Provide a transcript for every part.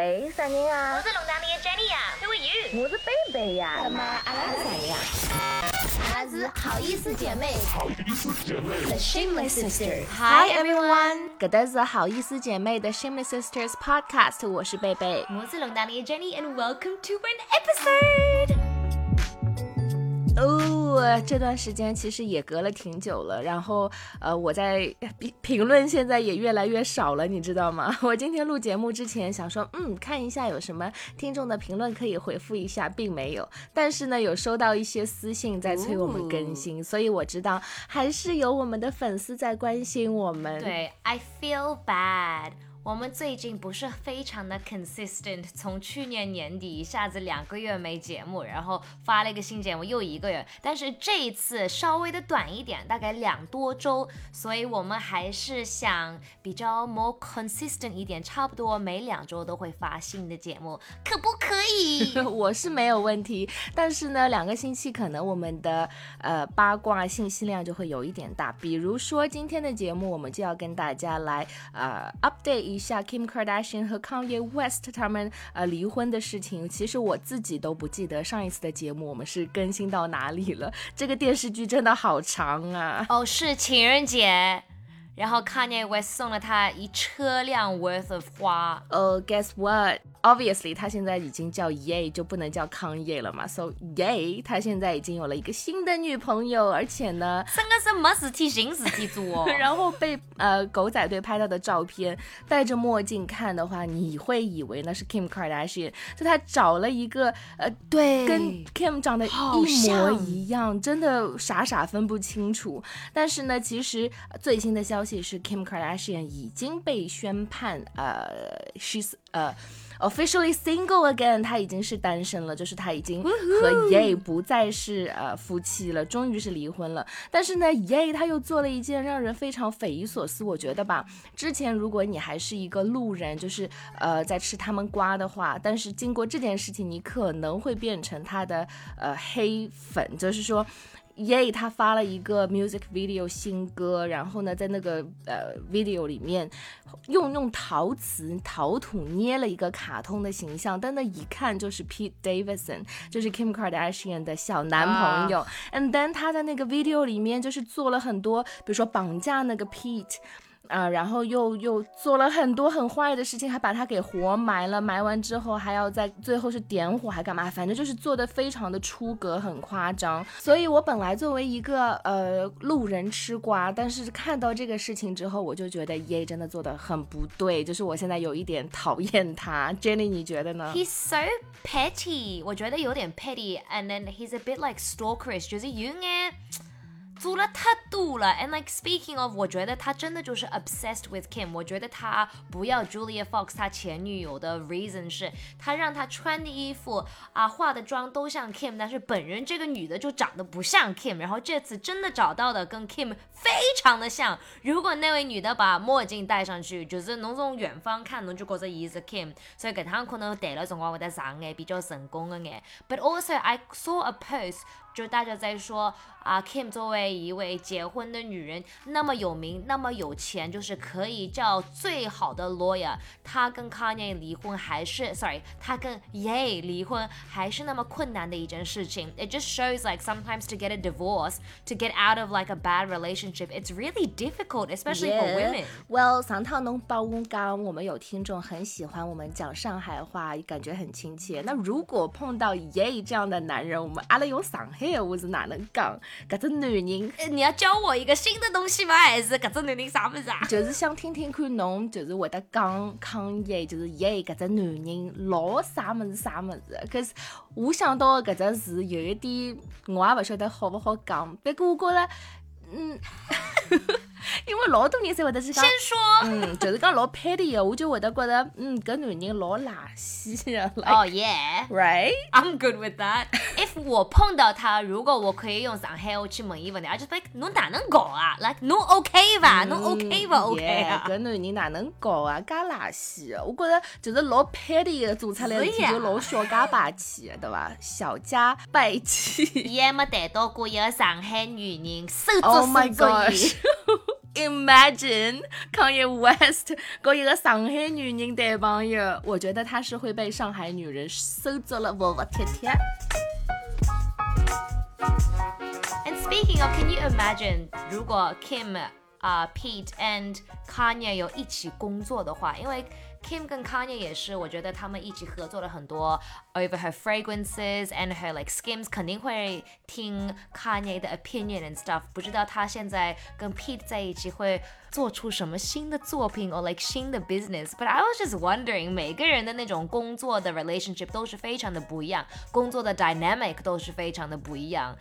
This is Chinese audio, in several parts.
喂，啥人啊？我是龙潭里的 Jenny 呀，Who are you？我是贝贝呀。那么阿拉是谁呀？阿拉是好意思姐妹。好意思姐妹。The Shameless Sisters。Hi everyone，搿搭是好意思姐妹的 Shameless Sisters Podcast，我是贝贝。我是龙潭里的 Jenny，and welcome to an episode。哦，这段时间其实也隔了挺久了，然后呃，我在评评论现在也越来越少了，你知道吗？我今天录节目之前想说，嗯，看一下有什么听众的评论可以回复一下，并没有。但是呢，有收到一些私信在催我们更新，所以我知道还是有我们的粉丝在关心我们。对，I feel bad。我们最近不是非常的 consistent，从去年年底一下子两个月没节目，然后发了一个新节目又一个月，但是这一次稍微的短一点，大概两多周，所以我们还是想比较 more consistent 一点，差不多每两周都会发新的节目，可不可以？我是没有问题，但是呢，两个星期可能我们的呃八卦信息量就会有一点大，比如说今天的节目，我们就要跟大家来呃 update。一下 Kim Kardashian 和 Kanye West 他们呃离婚的事情，其实我自己都不记得上一次的节目我们是更新到哪里了。这个电视剧真的好长啊！哦，是情人节，然后 Kanye West 送了他一车辆 worth of 花。呃，Guess what？Obviously，他现在已经叫 Ye，就不能叫康业了嘛。So Ye，他现在已经有了一个新的女朋友，而且呢，真的是没事体寻事体做。然后被呃狗仔队拍到的照片，戴着墨镜看的话，你会以为那是 Kim Kardashian。就他找了一个呃，对，跟 Kim 长得一模一样，真的傻傻分不清楚。但是呢，其实最新的消息是 Kim Kardashian 已经被宣判呃，she's 呃。Officially single again，他已经是单身了，就是他已经和 Ye 不再是呃夫妻了，终于是离婚了。但是呢，Ye 他又做了一件让人非常匪夷所思，我觉得吧，之前如果你还是一个路人，就是呃在吃他们瓜的话，但是经过这件事情，你可能会变成他的呃黑粉，就是说。耶，他发了一个 music video 新歌，然后呢，在那个呃 video 里面用用陶瓷陶土捏了一个卡通的形象，但那一看就是 Pete Davidson，就是 Kim Kardashian 的小男朋友。And then 他在那个 video 里面就是做了很多，比如说绑架那个 Pete。啊，然后又又做了很多很坏的事情，还把他给活埋了，埋完之后还要在最后是点火还干嘛？反正就是做的非常的出格，很夸张。所以我本来作为一个呃路人吃瓜，但是看到这个事情之后，我就觉得耶真的做的很不对，就是我现在有一点讨厌他。Jenny，你觉得呢？He's so petty，我觉得有点 petty，and then he's a bit like stalkerish，就是有点。做了太多了，and like speaking of，我觉得他真的就是 obsessed with Kim。我觉得他不要 Julia Fox 他前女友的 reason 是，他让他穿的衣服啊、化的妆都像 Kim，但是本人这个女的就长得不像 Kim。然后这次真的找到的跟 Kim 非常的像。如果那位女的把墨镜戴上去，就是侬从远方看，侬就觉着伊是 Kim。所以搿趟可能戴了辰光会得上眼比较成功的眼。But also I saw a post。就大家在说啊，Kim 作为一位结婚的女人，那么有名，那么有钱，就是可以叫最好的 lawyer。她跟 Kanye 离婚还是，sorry，她跟 Ye 离婚还是那么困难的一件事情。It just shows like sometimes to get a divorce, to get out of like a bad relationship, it's really difficult, especially for women. Well，上趟侬帮我讲，我们有听众很喜欢我们讲上海话，感觉很亲切。那如果碰到 Ye 这样的男人，我们阿拉用上。嘿，我是哪能讲？搿只男人，你要教我一个新的东西吗？还是搿只男人啥物事啊？就是想听听看侬，就是会得讲抗议，就是耶，搿只男人老啥物事啥物事。可是我想到搿只词有一点，我也勿晓得好勿好讲。不过我觉着，嗯。因为老多人才会得是讲，先说，嗯，就是讲老配的话，我就会得觉得，嗯，搿男人老垃圾啊。哦，Yeah，Right，I'm good with that。If 我碰到他，如果我可以用上海话去问伊问题，而且说侬哪能搞啊？Like 侬 OK 伐？侬 OK 伐？OK 啊？搿男人哪能搞啊？介垃圾我觉着就是老配的做出来的就老小家霸气，对伐？小家霸气。伊还没谈到过一个上海女人，手足手足 Imagine Kanye West 跟一个上海女人谈朋友，我觉得他是会被上海女人收走了窝窝贴贴。And speaking of, can you imagine 如果 Kim 啊、Pete and Kanye 有一起工作的话，因为 Kim 跟 Kanye 也是，我觉得他们一起合作了很多 over her fragrances and her like skims，肯定会听 Kanye 的 opinion and stuff。不知道他现在跟 Pete 在一起会做出什么新的作品 or like 新的 business。But I was just wondering，每个人的那种工作的 relationship 都是非常的不一样，工作的 dynamic 都是非常的不一样。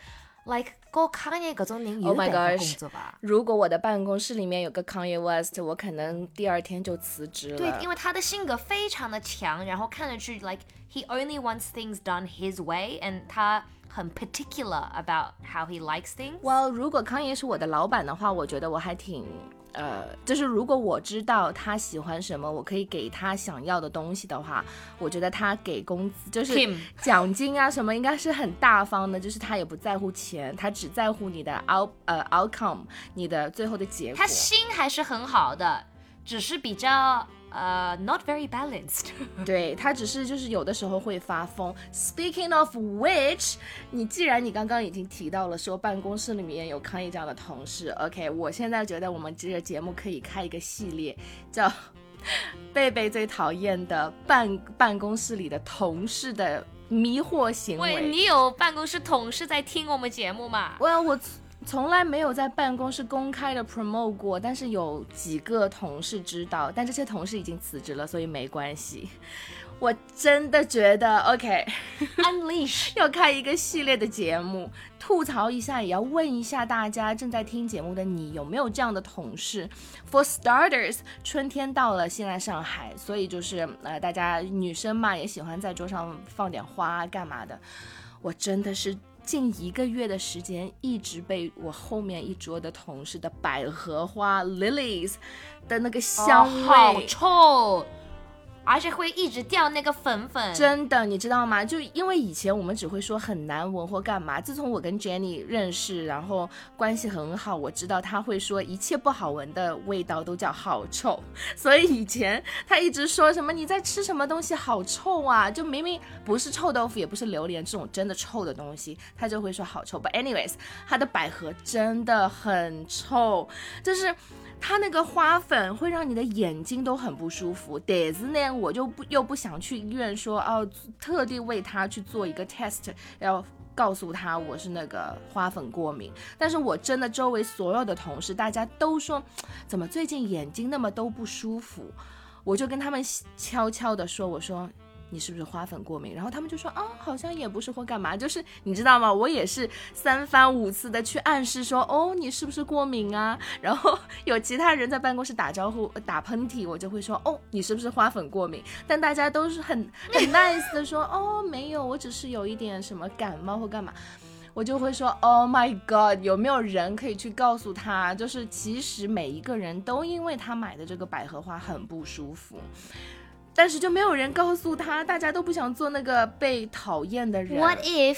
Like 搞 Kanye 这种人有 Oh my 办法 gosh 工作吧？如果我的办公室里面有个 Kanye West，我可能第二天就辞职了。对，因为他的性格非常的强，然后看上去 like he only wants things done his way，and 他很 particular about how he likes things。Well，如果康爷是我的老板的话，我觉得我还挺，呃，就是如果我知道他喜欢什么，我可以给他想要的东西的话，我觉得他给工资就是奖金啊什么，应该是很大方的，就是他也不在乎钱，他只在乎你的 out 呃 outcome，你的最后的结果他。心还是很好的，只是比较呃 not very balanced。对他只是就是有的时候会发疯。Speaking of which，你既然你刚刚已经提到了说办公室里面有康爷这样的同事，OK，我现在觉得我们这个节目可以开一个系列，叫 贝贝最讨厌的办办公室里的同事的迷惑行喂，为。你有办公室同事在听我们节目吗？我我从从来没有在办公室公开的 promote 过，但是有几个同事知道，但这些同事已经辞职了，所以没关系。我真的觉得 OK，Unleash。要开一个系列的节目，吐槽一下，也要问一下大家正在听节目的你有没有这样的同事。For starters，春天到了，现在上海，所以就是呃，大家女生嘛也喜欢在桌上放点花啊干嘛的。我真的是近一个月的时间，一直被我后面一桌的同事的百合花 lilies 的那个香味。哦好臭，而且会一直掉那个粉粉。真的，你知道吗？就因为以前我们只会说很难闻或干嘛，自从我跟 Jenny 认识，然后关系很好，我知道他会说一切不好闻的味道都叫好臭，所以以前他一直说什么你在吃什么东西好臭啊，就明明不是臭豆腐，也不是榴莲这种真的臭的东西，他就会说好臭。But anyways，他的百合真的很臭，就是。它那个花粉会让你的眼睛都很不舒服，但是呢，我就不又不想去医院说哦，特地为他去做一个 test，要告诉他我是那个花粉过敏。但是我真的周围所有的同事，大家都说，怎么最近眼睛那么都不舒服？我就跟他们悄悄的说，我说。你是不是花粉过敏？然后他们就说啊，好像也不是或干嘛，就是你知道吗？我也是三番五次的去暗示说，哦，你是不是过敏啊？然后 有其他人在办公室打招呼、打喷嚏，我就会说，哦，你是不是花粉过敏？但大家都是很很 nice 的说，哦，没有，我只是有一点什么感冒或干嘛。我就会说，Oh my God，有没有人可以去告诉他，就是其实每一个人都因为他买的这个百合花很不舒服。但是就没有人告诉他，大家都不想做那个被讨厌的人。What if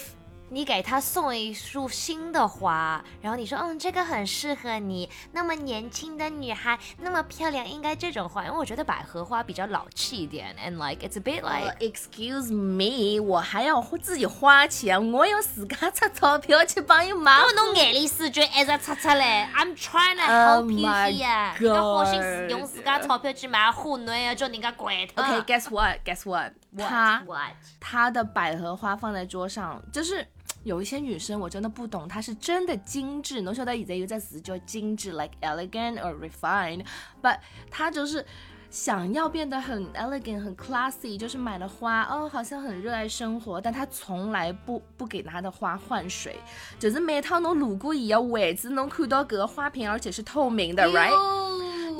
你给他送一束新的花，然后你说，嗯，这个很适合你，那么年轻的女孩，那么漂亮，应该这种花，因为我觉得百合花比较老气一点，and like it's a bit 呃 like Excuse me，我还要自己花钱，我要自家出钞票去帮你买。我侬眼里四句一直擦擦嘞，I'm trying to Oh help you here，你个好心用自家钞票去买花，侬要叫人家怪他。OK，guess、what？Guess what？他？他的百合花放在桌上，就是有一些女生我真的不懂，她是真的精致，能晓得现在有只词叫精致，like elegant or refined，but 她就是。想要变得很 elegant、很 classy，就是买了花哦，好像很热爱生活，但她从来不不给她的花换水，就是每趟侬路过伊个位置，侬看到搿个花瓶，而且是透明的，right？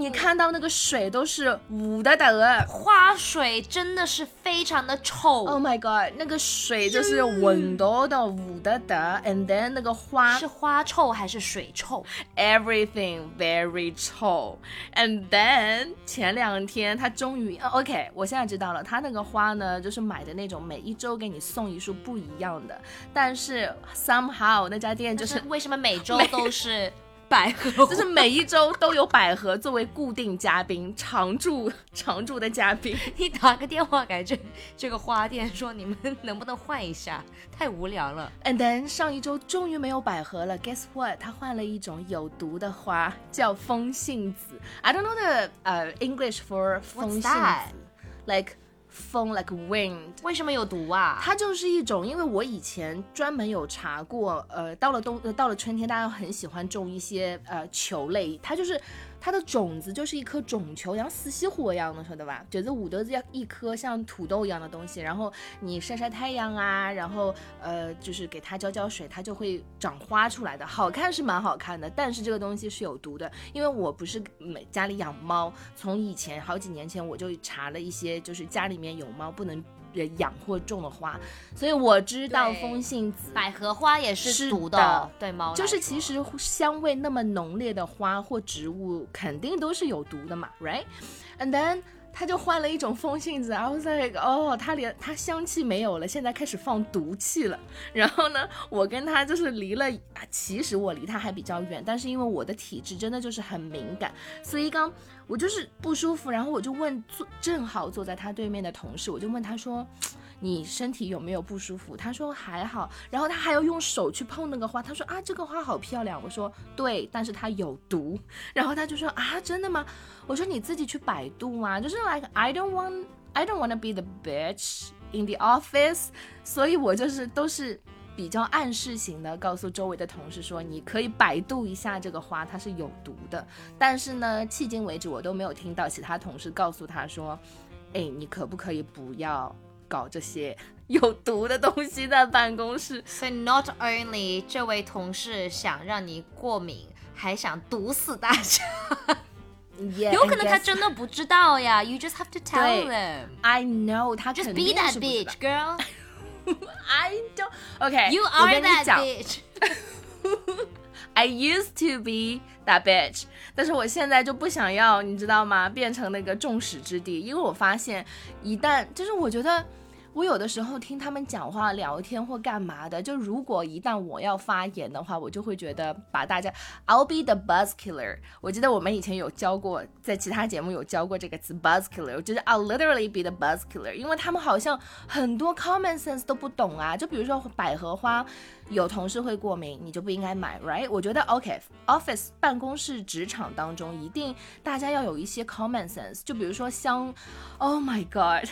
你看到那个水都是雾的的。花水真的是非常的臭。Oh my god，那个水就是闻到的雾的的，and then 那个花是花臭还是水臭？everything very 臭，and then 前两天他终于呃 OK，我现在知道了，他那个花呢就是买的那种每一周给你送一束不一样的，但是 somehow 那家店就是为什么每周 都是百合就是每一周都有百合作为固定嘉宾，常驻常驻的嘉宾。你打个电话给这这个花店，说你们能不能换一下？太无聊了。And then 上一周终于没有百合了，Guess what？他换了一种有毒的花，叫风信子。I don't know the 呃、English for 风信子，like 风 like wind。为什么有毒啊？它就是一种，因为我以前专门有查过，呃，到了冬，呃到了春天，大家很喜欢种一些呃球类，它就是它的种子就是一颗种球，像死西火一样的，晓得吧？就是五德子一颗像土豆一样的东西，然后你晒晒太阳啊，然后呃就是给它浇浇水，它就会长花出来的，好看是蛮好看的，但是这个东西是有毒的，因为我不是每家里养猫，从以前好几年前我就查了一些，就是家里面有猫不能。呃养或种的花，所以我知道风信子百合花也是是毒的对猫就是其实香味那么浓烈的花或植物，肯定都是有毒的嘛，right？And then 他就换了一种风信子，I was like，哦，他连他香气没有了，现在开始放毒气了。然后呢，我跟他就是离了，啊其实我离他还比较远，但是因为我的体质真的就是很敏感，所以刚我就是不舒服，然后我就问坐正好坐在他对面的同事，我就问他说。你身体有没有不舒服？他说还好，然后他还要用手去碰那个花，他说啊这个花好漂亮，我说对，但是它有毒，然后他就说啊真的吗？我说你自己去百度啊，就是 like I don't want I don't want to be the bitch in the office，所以我就是都是比较暗示型的，告诉周围的同事说你可以百度一下这个花，它是有毒的，但是呢，迄今为止我都没有听到其他同事告诉他说，哎，你可不可以不要？搞这些有毒的东西在办公室，所以 not only 这位同事想让你过敏，还想毒死大家。有可能他真的不知道呀。You just have to tell them. I know 他 Just be 定 that 是不知道 bitch, girl. I don't. OK, You 我 are 跟你 that 讲 bitch. I used to be that bitch，但是我现在就不想要，你知道吗？变成那个众矢之的，因为我发现一旦就是我觉得。 我有的时候听他们讲话、聊天或干嘛的，就如果一旦我要发言的话，我就会觉得把大家 I'll be the buzz killer。我记得我们以前有教过，在其他节目有教过这个词 buzz killer，就是 I'll literally be the buzz killer，因为他们好像很多 common sense 都不懂啊。就比如说百合花，有同事会过敏，你就不应该买，right？我觉得 OK，office、办公室、职场当中一定大家要有一些 common sense，就比如说香，Oh my God。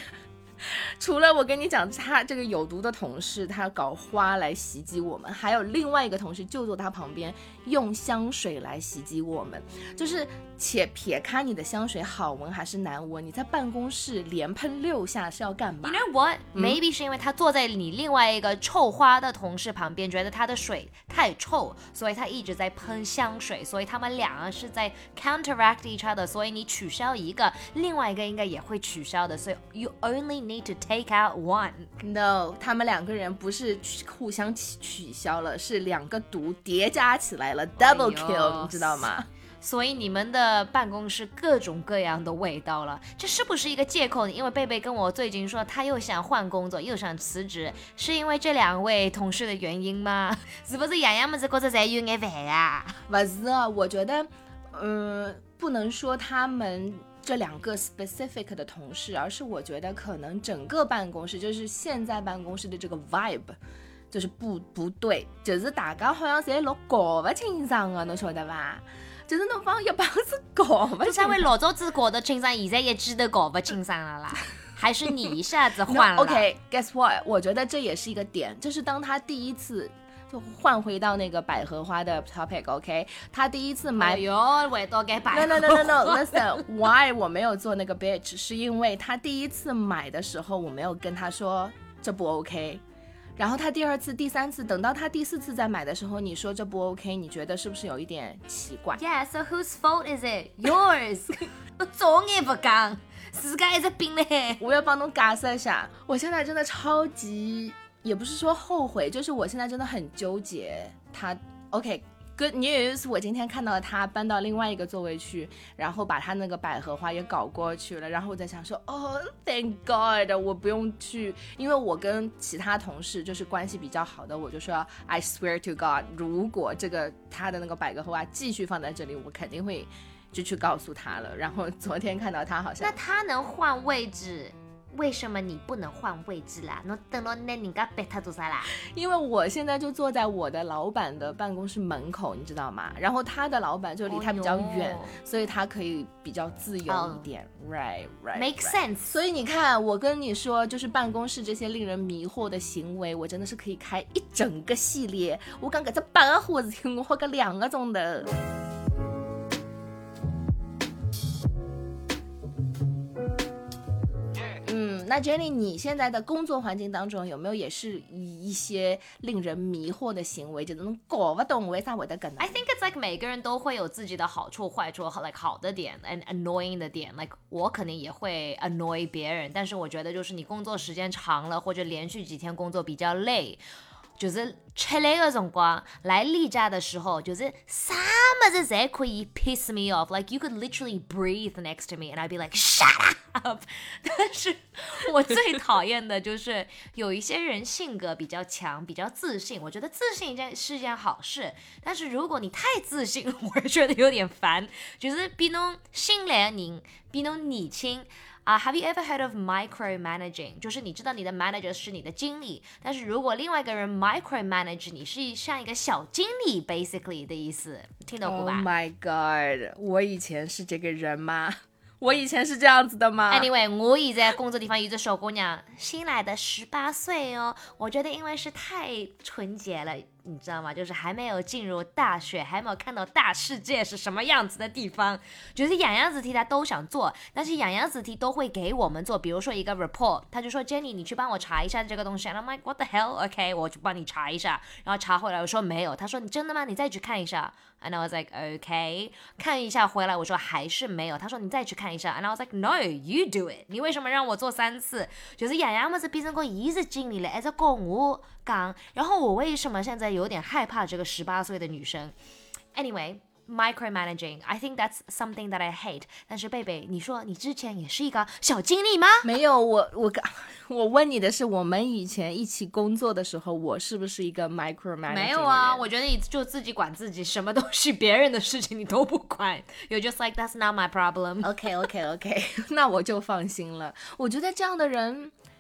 除了我跟你讲，他这个有毒的同事，他搞花来袭击我们，还有另外一个同事就坐他旁边，用香水来袭击我们。就是且撇开你的香水好闻还是难闻，你在办公室连喷六下是要干嘛 You know what? Maybe 是因为他坐在你另外一个臭花的同事旁边，觉得他的水太臭，所以他一直在喷香水，所以他们两个是在 counteract each other，所以你取消一个，另外一个应该也会取消的，所以 you only need to take out one。No，他们两个人不是互相取取消了，是两个毒叠加起来了，double kill，、你知道吗？所以你们的办公室各种各样的味道了，这是不是一个借口？因为贝贝跟我最近说，他又想换工作，又想辞职，是因为这两位同事的原因吗？是不是洋洋们子觉得在有眼烦啊？不是啊，我觉得，嗯，不能说他们这两个 specific 的同事，而是我觉得可能整个办公室，就是现在办公室的这个 vibe。就是不不对，就是大家好像侪老搞不清爽的，侬晓得吧？就是侬帮一帮子搞不就因为。老早子搞得清爽，现在也记得搞不清爽了啦。还是你一下子换了 OK，guess、what？我觉得这也是一个点，就是当他第一次就换回到那个百合花的 topic，OK，、他第一次买哎呦，味道该摆 No no no no no！Listen，why 我没有做那个 bitch，是因为他第一次买的时候，我没有跟他说这不 OK。然后他第二次、第三次，等到他第四次再买的时候，你说这不 OK，你觉得是不是有一点奇怪？Yeah, so whose fault is it? Yours. 我早眼不讲，自家一直病嘞。我要帮侬解释一下，我现在真的超级，也不是说后悔，就是我现在真的很纠结。他 OK，Good news，我今天看到他搬到另外一个座位去，然后把他那个百合花也搞过去了。然后我在想说，哦，Thank God，我不用去，因为我跟其他同事就是关系比较好的，我就说 I swear to God，如果这个他的那个百合花继续放在这里，我肯定会就去告诉他了。然后昨天看到他好像那他能换位置，为什么你不能换位置啦？侬等到那人家被他做啥啦？因为我现在就坐在我的老板的办公室门口，你知道吗？然后他的老板就离他比较远，哦所以他可以比较自由一点。right right Make right sense 所以你看，我跟你说，就是办公室这些令人迷惑的行为，我真的是可以开一整个系列。我刚给这八个火事情，我花个两个钟头。那 Jenny，你现在的工作环境当中有没有也是一些令人迷惑的行为，就那种搞不懂为啥会得梗 I think it's like 每个人都会有自己的好处、坏处和 like 好的点，and annoying 的点。Like 我肯定也会 annoy 别人，但是我觉得就是你工作时间长了，或者连续几天工作比较累。就是吃力的辰光，来例假的时候，就是啥么子侪可以 piss me off。Like you could literally breathe next to me and I'd be like shut up。但是我最讨厌的就是有一些人性格比较强，比较自信。我觉得自信一件是一件好事，但是如果你太自信，我觉得有点烦。就是比侬新来的人，比侬年轻。啊、h a v e you ever heard of micromanaging？就是你知道你的 manager 是你的经理，但是如果另外一个人 micromanage 你，是像一个小经理 basically 的意思，听懂过 Oh 吧？my god！我以前是这个人吗？我以前是这样子的吗 Anyway，我以前工作地方有一个小姑娘，新来的十八岁哦。我觉得因为是太纯洁了，你知道吗？就是还没有进入大学，还没有看到大世界是什么样子的地方，就是样样子题他都想做，但是样样子题都会给我们做。比如说一个 report，他就说 Jenny，你去帮我查一下这个东西。I'm like what the hell？OK，、我去帮你查一下，然后查回来我说没有，他说你真的吗？你再去看一下。And I was like OK，看一下回来我说还是没有，他说你再去看一下。And I was like No，you do it。你为什么让我做三次？就是洋洋么子变成个一直经理了，还在跟我讲。然后我为什么现在有点害怕这个十八岁的女生？Anyway。Micromanaging, I think that's something that I hate. 但是贝贝，你说你之前也是一个小经理吗？没有，我我刚我问你的是，我们以前一起工作的时候，我是不是一个 micromanaging？没有啊，的人我觉得你就自己管自己，什么东西别人的事情你都不管。You're just like that's not my problem. OK OK OK，那我就放心了。我觉得这样的人。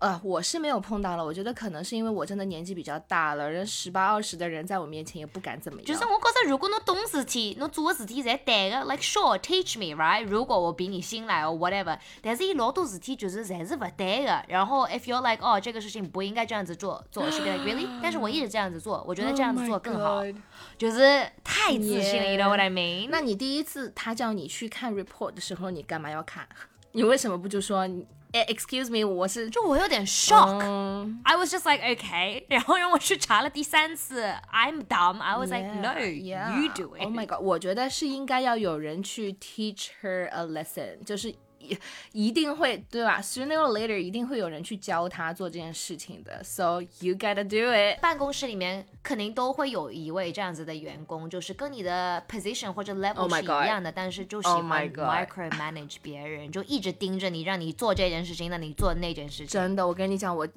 呃，我是没有碰到了。我觉得可能是因为我真的年纪比较大了，人十八二十的人在我面前也不敢怎么样。就是我觉着，如果侬懂事体，侬做的事体侪对的，like sure teach me right。如果我比你新来哦 whatever，但是伊老多事体就是侪是不对的。然后 if you're like 哦这个事情不应该这样子做，做是 like really，但是我一直这样子做，我觉得这样子做更好 Oh 就是太自信了 Yeah，you know what I mean？那你第一次他叫你去看 report 的时候，你干嘛要看？你为什么不就说 ，excuse me，我是就我有点 shock。嗯 I was just like okay，然后让我去查了第三次，I'm dumb。I was like no, Yeah, you do it。 Oh my god！我觉得是应该要有人去 teach her a lesson，就是 一一定会对吧？Sooner or later，一定会有人去教她做这件事情的。So you gotta do it。办公室里面肯定都会有一位这样子的员工，就是跟你的 position 或者 level Oh my 是 God 一样的但是就喜 Oh 欢 my God micromanage 别人，就一直盯着你，让你做这件事情，让你做那件事情。真的，我跟你讲，我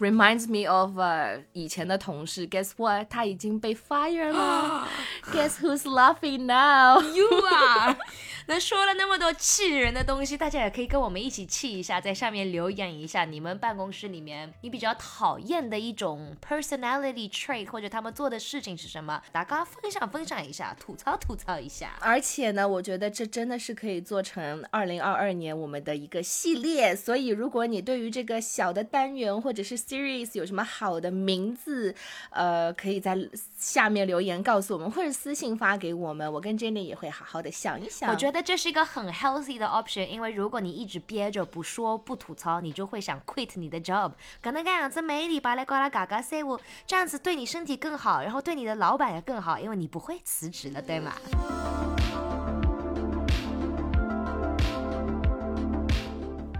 reminds me of 呃、以前的同事。Guess what？他已经被 fire 了。Guess who's laughing now？ You are。 那说了那么多气人的东西，大家也可以跟我们一起气一下，在下面留言一下，你们办公室里面你比较讨厌的一种 personality trait 或者他们做的事情是什么？大家分享分享一下，吐槽吐槽一下。而且呢，我觉得这真的是可以做成二零二二年我们的一个系列。所以，如果你对于这个小的单元或者是 series 有什么好的名字，呃，可以在下面留言告诉我们，或者私信发给我们，我跟 Jenny 也会好好的想一想。我觉得那这是一个很 healthy 的 option，因为如果你一直憋着不说不吐槽，你就会想 quit 你的 job。可能这样子每礼拜来呱啦嘎嘎塞我，这样子对你身体更好，然后对你的老板也更好，因为你不会辞职了，对吗？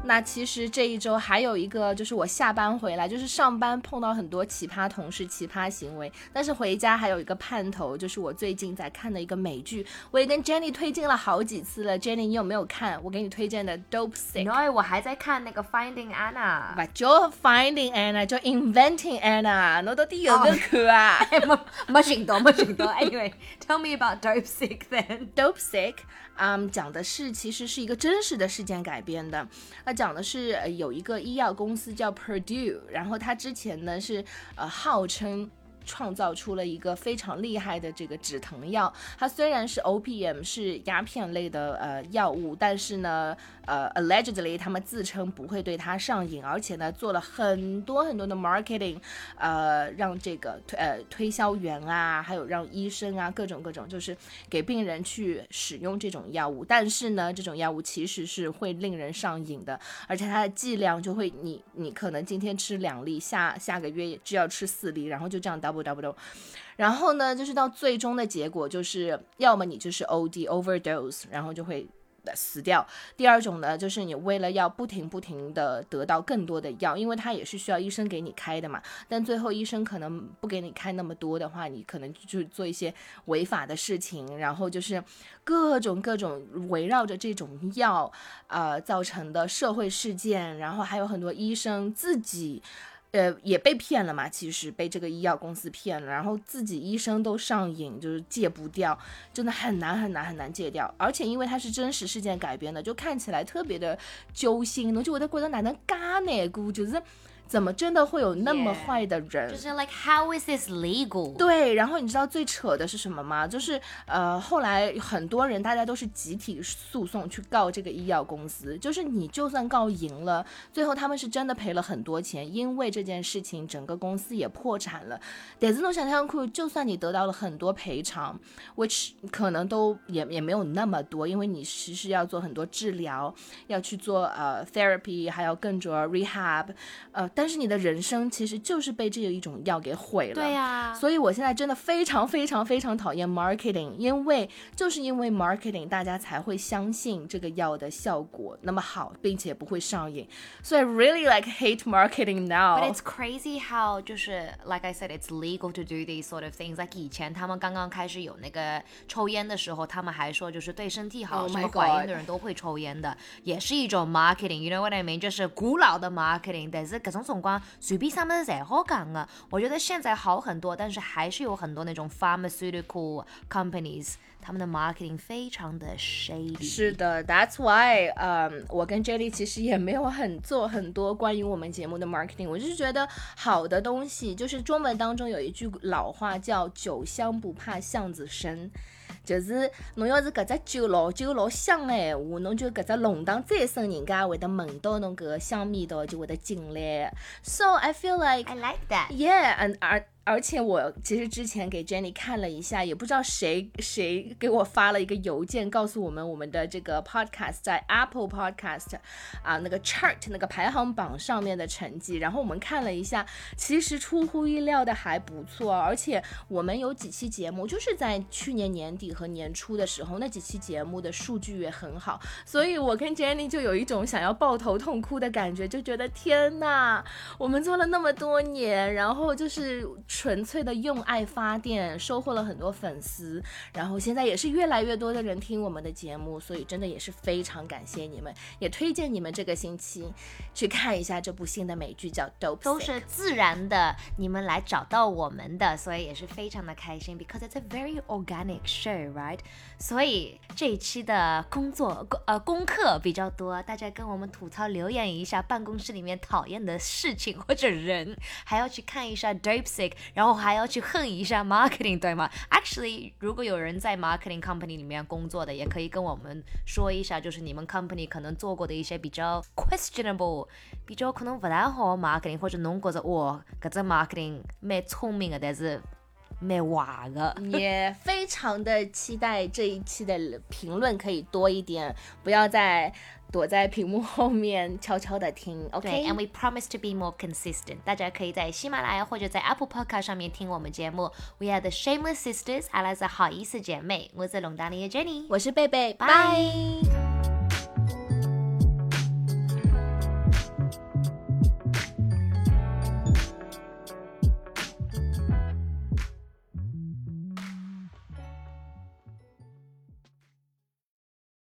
那那其实这一周还有一个，就是我下班回来，就是上班碰到很多奇葩同事、奇葩行为，但是回家还有一个盼头，就是我最近在看的一个美剧，我也跟 Jenny 推荐了好几次了。Jenny，你有没有看？我给你推荐的 Dope Sick。No，我还在看那个 Finding Anna。不就 Finding Anna，就 Inventing Anna，我到底有没有看啊？冇冇程度，冇程度。tell me about dope sick then，dope sick。嗯，讲的是其实是一个真实的事件改编的。那讲的是呃，有一个医药公司叫 Purdue，然后它之前呢是呃，号称。创造出了一个非常厉害的这个止疼药，它虽然是 OPM 是鸦片类的呃药物，但是呢，呃，allegedly 他们自称不会对它上瘾，而且呢做了很多很多的 marketing，呃，让这个推呃推销员啊，还有让医生啊各种各种，就是给病人去使用这种药物，但是呢，这种药物其实是会令人上瘾的，而且它的剂量就会你你可能今天吃两粒，下下个月就要吃四粒，然后就这样 double double，然后呢，就是到最终的结果就是，要么你就是 OD overdose，然后就会。死掉。第二种呢，就是你为了要不停不停的得到更多的药，因为它也是需要医生给你开的嘛。但最后医生可能不给你开那么多的话，你可能就做一些违法的事情，然后就是各种各种围绕着这种药，呃造成的社会事件，然后还有很多医生自己。呃，也被骗了嘛，其实被这个医药公司骗了，然后自己医生都上瘾，就是戒不掉，真的很难很难很难戒掉。而且因为它是真实事件改编的，就看起来特别的揪心，我就觉得觉得哪能嘎难过，就是怎么真的会有那么坏的人就是 like how is this legal？对，然后你知道最扯的是什么吗？就是呃，后来很多人大家都是集体诉讼去告这个医药公司，就是你就算告赢了，最后他们是真的赔了很多钱，因为这件事情整个公司也破产了。但是侬想想看，就算你得到了很多赔偿，which 可能都也也没有那么多，因为你其实要做很多治疗，要去做呃 therapy，还要更着 rehab，呃，但是你的人生其实就是被这一种药给毁了。对呀、所以我现在真的非常非常非常讨厌 marketing，因为就是因为 marketing，大家才会相信这个药的效果那么好，并且不会上瘾。所以 really like hate marketing now。But it's crazy how 就是 like I said, it's legal to do these sort of things. Like 以前他们刚刚开始有那个抽烟的时候，他们还说就是对身体好 Oh 什么怀孕的人都会抽烟的，也是一种 marketing. You know what I mean？就是古老的 marketing，但是各种辰光随便啥么子侪好讲的。我觉得现在好很多，但是还是有很多那种 pharmaceutical companies，他们的 marketing 非常的 shady。是的，That's why，嗯，我跟 Jelly 其实也没有很做很多关于我们节目的 marketing，我就是觉得好的东西，就是中文当中有一句老话叫“酒香不怕巷子深”。就是侬要是搿只酒老酒老香的闲话，侬就搿只弄堂再深，人家会得闻到侬搿个香味道，就会得进来。So I feel like I like that. Yeah, and 而且我其实之前给 Jenny 看了一下，也不知道谁谁给我发了一个邮件，告诉我们我们的这个 podcast 在 Apple Podcast 啊那个 chart 那个排行榜上面的成绩，然后我们看了一下，其实出乎意料的还不错，而且我们有几期节目就是在去年年底和年初的时候，那几期节目的数据也很好，所以我跟 Jenny 就有一种想要抱头痛哭的感觉，就觉得天呐，我们做了那么多年，然后就是纯粹的用爱发电，收获了很多粉丝，然后现在也是越来越多的人听我们的节目，所以真的也是非常感谢你们，也推荐你们这个星期去看一下这部新的美剧叫《Dope》，都是自然的，你们来找到我们的，所以也是非常的开心，because it's a very organic show, right？所以这一期的工作呃功课比较多，大家跟我们吐槽留言一下办公室里面讨厌的事情或者人，还要去看一下 Dope Sick，然后还要去恨一下 marketing，对吗？Actually，如果有人在 marketing company 里面工作的，也可以跟我们说一下，就是你们 company 可能做过的一些比较 questionable。比较可能不太好 marketing，或者侬觉着哇，搿只 marketing 蛮聪明的，但是蛮坏的。也非常的期待这一期的评论可以多一点，不要再躲在屏幕后面悄悄的听，OK？，and we promise to be more consistent。大家可以在喜马拉雅或者在 Apple Podcast 上面听我们节目。We are the Shameless Sisters，阿拉是好意思姐妹，我是龙达妮的 Jenny。我是贝贝，拜拜。